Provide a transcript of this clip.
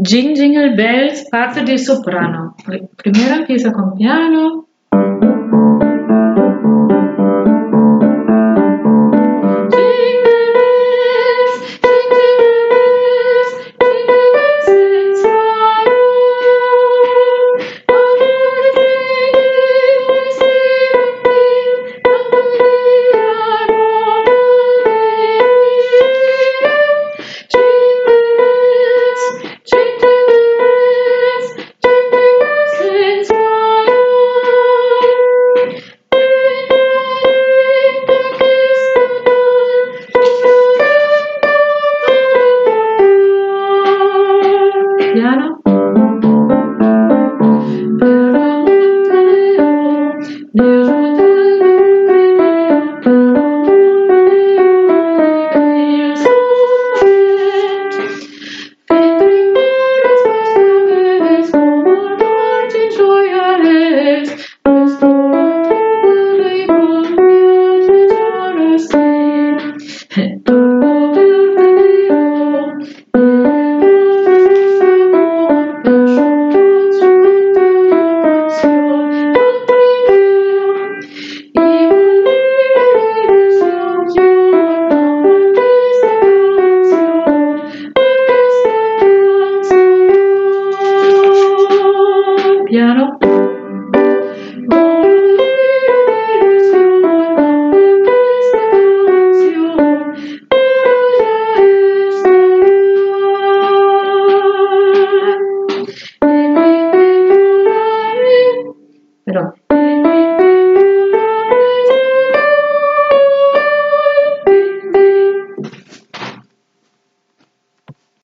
Jing Jingle Bells, parte di soprano. Primero empieza con piano. italiano. you. claro.